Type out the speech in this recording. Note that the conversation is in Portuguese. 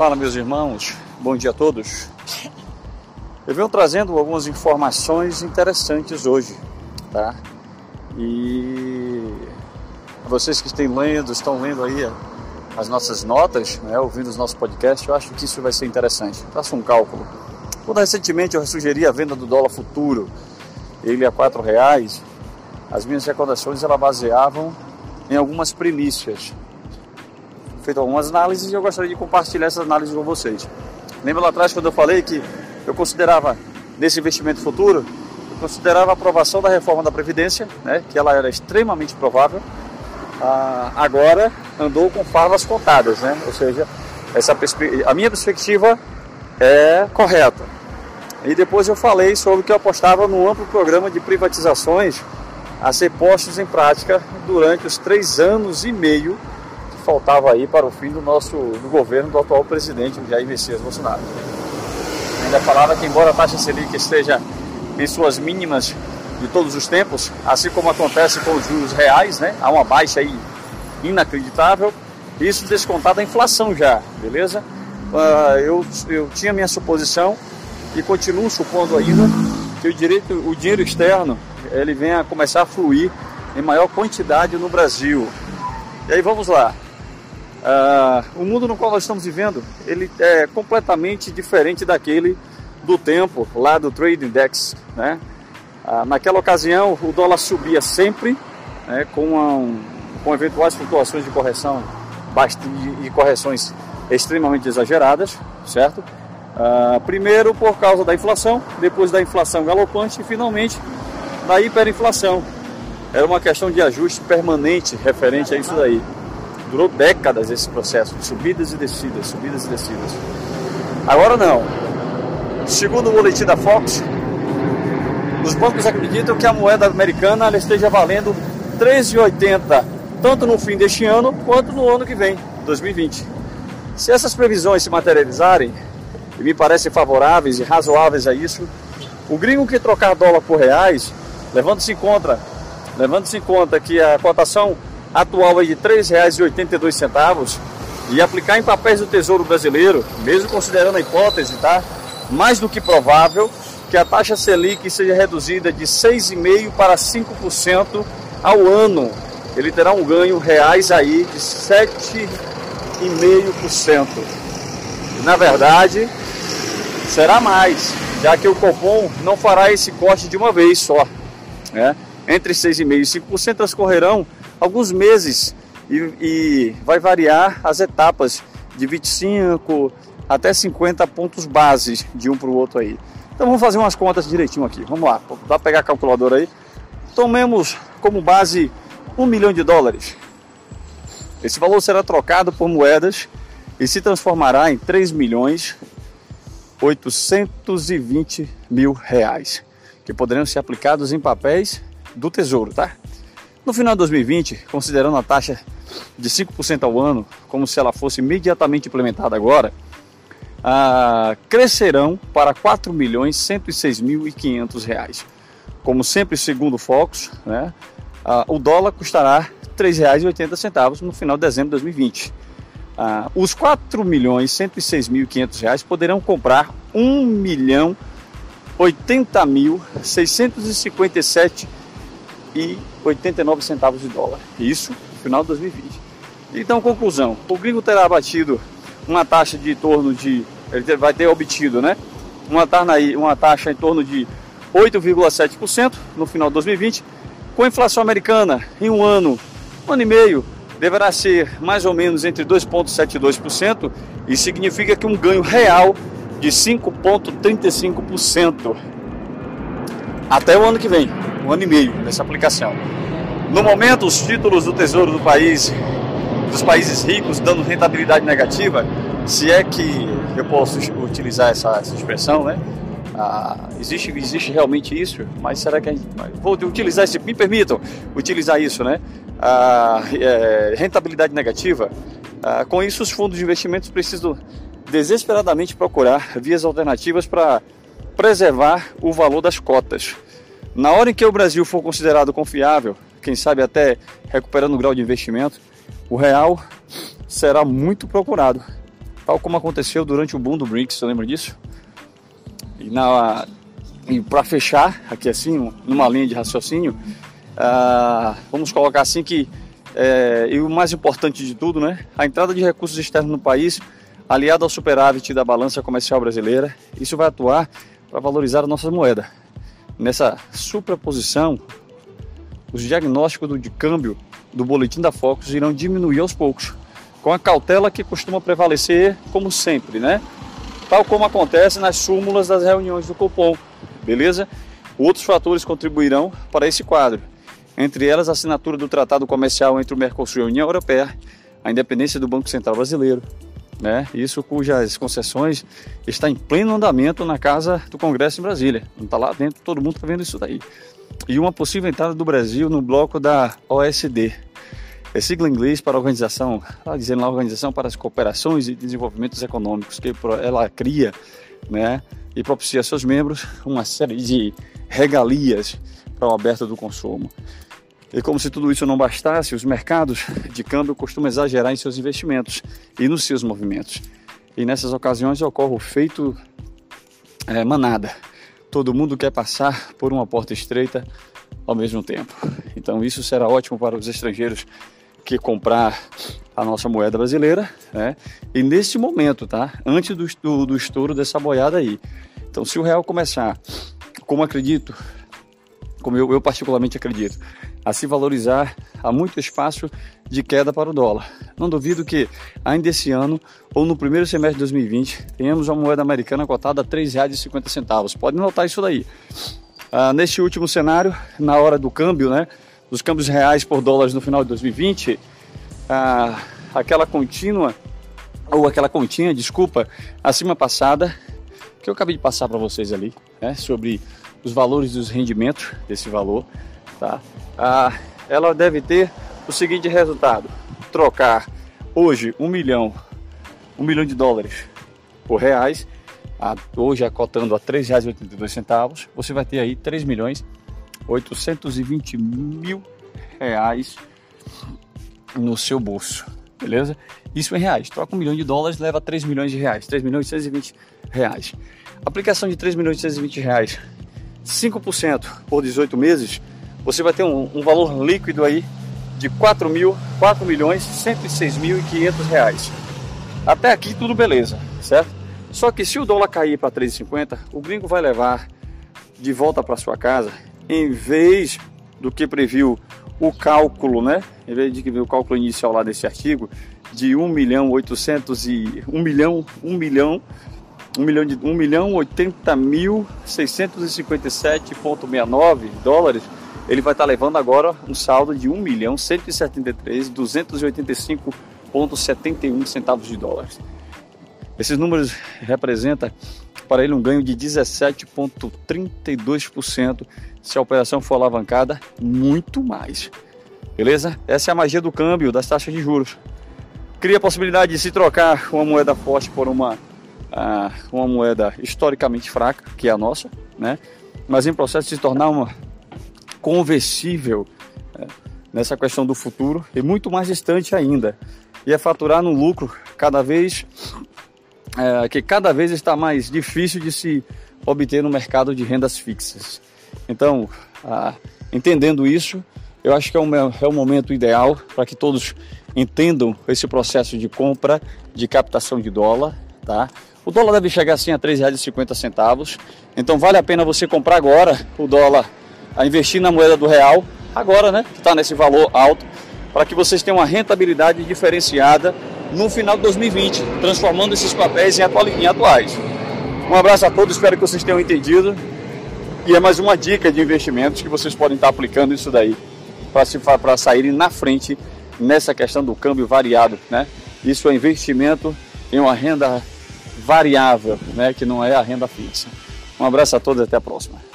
Fala, meus irmãos, bom dia a todos. Eu venho trazendo algumas informações interessantes hoje, tá? E vocês que estão lendo, estão lendo aí as nossas notas, né, ouvindo os nossos podcasts, eu acho que isso vai ser interessante. Faça um cálculo. Quando recentemente eu sugeri a venda do dólar futuro, ele a quatro reais, as minhas recordações elas baseavam em algumas primícias. Feito algumas análises e eu gostaria de compartilhar essas análises com vocês. Lembra lá atrás quando eu falei que eu considerava nesse investimento futuro, eu considerava a aprovação da reforma da Previdência, né, que ela era extremamente provável, ah, agora andou com favas contadas, né? ou seja, essa a minha perspectiva é correta. E depois eu falei sobre que eu apostava no amplo programa de privatizações a ser postos em prática durante os três anos e meio que faltava aí para o fim do nosso do governo do atual presidente Jair Messias Bolsonaro. Ainda falava que embora a taxa Selic esteja em suas mínimas de todos os tempos, assim como acontece com os juros reais, né? Há uma baixa aí inacreditável. Isso descontado a inflação já, beleza? Uh, eu, eu tinha minha suposição e continuo supondo ainda que o, direito, o dinheiro externo ele venha começar a fluir em maior quantidade no Brasil. E aí vamos lá. Uh, o mundo no qual nós estamos vivendo ele é completamente diferente daquele do tempo lá do Trade Index, né? Ah, naquela ocasião, o dólar subia sempre, né, com, uma, com eventuais flutuações de correção e correções extremamente exageradas, certo? Ah, primeiro por causa da inflação, depois da inflação galopante e finalmente da hiperinflação. Era uma questão de ajuste permanente referente a isso daí. Durou décadas esse processo de subidas e descidas, subidas e descidas. Agora não. Segundo o boletim da Fox, os bancos acreditam que a moeda americana esteja valendo 13,80 tanto no fim deste ano quanto no ano que vem, 2020. Se essas previsões se materializarem, e me parecem favoráveis e razoáveis a isso, o gringo que trocar dólar por reais, levando-se em conta, levando-se em conta que a cotação atual é de R$ 3,82 e aplicar em papéis do Tesouro Brasileiro, mesmo considerando a hipótese, tá? Mais do que provável que a taxa Selic seja reduzida de 6,5% para 5% ao ano. Ele terá um ganho reais aí de 7,5%. Na verdade, será mais, já que o Copom não fará esse corte de uma vez só. Né? Entre 6,5% e 5% transcorrerão alguns meses e, e vai variar as etapas de 25 até 50 pontos base de um para o outro aí. Então vamos fazer umas contas direitinho aqui. Vamos lá, dá para pegar a calculadora aí. Tomemos como base um milhão de dólares. Esse valor será trocado por moedas e se transformará em 3 milhões 820 mil reais, que poderão ser aplicados em papéis do Tesouro, tá? No final de 2020, considerando a taxa de 5% ao ano, como se ela fosse imediatamente implementada agora, ah, crescerão para 4 milhões 106 mil e 500 reais. Como sempre, segundo o Focus, né, ah, o dólar custará R$ 3,80 no final de dezembro de 2020. Ah, os 4 milhões 106 mil e 500 reais poderão comprar 1 milhão 80 mil 657 e 89 centavos de dólar. Isso no final de 2020. Então, conclusão: o gringo terá batido uma taxa de torno de. Ele vai ter obtido, né? Uma, uma taxa em torno de 8,7% no final de 2020. Com a inflação americana em um ano, um ano e meio, deverá ser mais ou menos entre 2,72%. e significa que um ganho real de 5,35% até o ano que vem, um ano e meio nessa aplicação. No momento, os títulos do Tesouro do país dos países ricos dando rentabilidade negativa, se é que eu posso utilizar essa, essa expressão, né? Ah, existe, existe realmente isso, mas será que a gente, vou utilizar esse, me permitam utilizar isso, né? Ah, é, rentabilidade negativa. Ah, com isso, os fundos de investimentos precisam desesperadamente procurar vias alternativas para preservar o valor das cotas. Na hora em que o Brasil for considerado confiável, quem sabe até recuperando o grau de investimento, o real será muito procurado tal como aconteceu durante o boom do BRICS, você lembra disso? E, e para fechar, aqui assim, numa linha de raciocínio, ah, vamos colocar assim que, é, e o mais importante de tudo, né, a entrada de recursos externos no país, aliado ao superávit da balança comercial brasileira, isso vai atuar para valorizar a nossa moeda. Nessa superposição, os diagnósticos do, de câmbio do boletim da Focus irão diminuir aos poucos, com a cautela que costuma prevalecer, como sempre, né? Tal como acontece nas súmulas das reuniões do Copom, beleza? Outros fatores contribuirão para esse quadro, entre elas a assinatura do Tratado Comercial entre o Mercosul e a União Europeia, a independência do Banco Central Brasileiro, né? Isso cujas concessões está em pleno andamento na casa do Congresso em Brasília. Não está lá dentro, todo mundo está vendo isso daí. E uma possível entrada do Brasil no bloco da OSD. É sigla em inglês para a organização, tá dizendo lá Organização para as Cooperações e Desenvolvimentos Econômicos, que ela cria, né, e propicia a seus membros uma série de regalias para o aberto do consumo. E como se tudo isso não bastasse, os mercados de câmbio costumam exagerar em seus investimentos e nos seus movimentos. E nessas ocasiões ocorre o feito é, manada. Todo mundo quer passar por uma porta estreita ao mesmo tempo. Então isso será ótimo para os estrangeiros que comprar a nossa moeda brasileira, né? E neste momento, tá? Antes do, do, do estouro dessa boiada aí. Então, se o real começar, como acredito, como eu, eu particularmente acredito, a se valorizar, há muito espaço de queda para o dólar. Não duvido que ainda esse ano ou no primeiro semestre de 2020 tenhamos uma moeda americana cotada a R$ 3,50. Pode notar isso daí. Ah, neste último cenário, na hora do câmbio, né, dos câmbios reais por dólares no final de 2020, ah, aquela contínua, ou aquela continha, desculpa, acima passada, que eu acabei de passar para vocês ali, né, sobre os valores dos rendimentos desse valor, tá? Ah, ela deve ter o seguinte resultado: trocar hoje um milhão, um milhão de dólares por reais, a, hoje acotando a R$ 3,82, você vai ter aí 3 milhões 820 mil reais no seu bolso, beleza? Isso em reais. Troca um milhão de dólares, leva 3 milhões de reais, 3 milhões e 120 reais. Aplicação de 3 milhões e 120 reais 5% por 18 meses, você vai ter um, um valor líquido aí de 4 mil, 4 milhões 106 mil e 500 reais. Até aqui tudo beleza, certo? Só que se o dólar cair para 3,50, o gringo vai levar de volta para sua casa, em vez do que previu o cálculo, né? Em vez de que o cálculo inicial lá desse artigo de 1 milhão 800 e 1 milhão 1 milhão 1 milhão de 1 milhão 80 mil 657,69 dólares, ele vai estar levando agora um saldo de 1 milhão 173 285,71 centavos de dólares. Esses números representam para ele um ganho de 17,32% se a operação for alavancada, muito mais. Beleza? Essa é a magia do câmbio das taxas de juros. Cria a possibilidade de se trocar uma moeda forte por uma ah, uma moeda historicamente fraca, que é a nossa, né? mas em processo de se tornar uma conversível é, nessa questão do futuro e muito mais distante ainda. E é faturar no lucro cada vez é, que cada vez está mais difícil de se obter no mercado de rendas fixas. Então, ah, entendendo isso, eu acho que é o, é o momento ideal para que todos entendam esse processo de compra, de captação de dólar, tá? O dólar deve chegar assim a R$ 3,50. Então vale a pena você comprar agora o dólar, a investir na moeda do real, agora, né? Que está nesse valor alto, para que vocês tenham uma rentabilidade diferenciada no final de 2020, transformando esses papéis em, em atuais. Um abraço a todos, espero que vocês tenham entendido. E é mais uma dica de investimentos que vocês podem estar aplicando isso daí para saírem na frente nessa questão do câmbio variado, né? Isso é investimento em uma renda variável, né, que não é a renda fixa. Um abraço a todos até a próxima.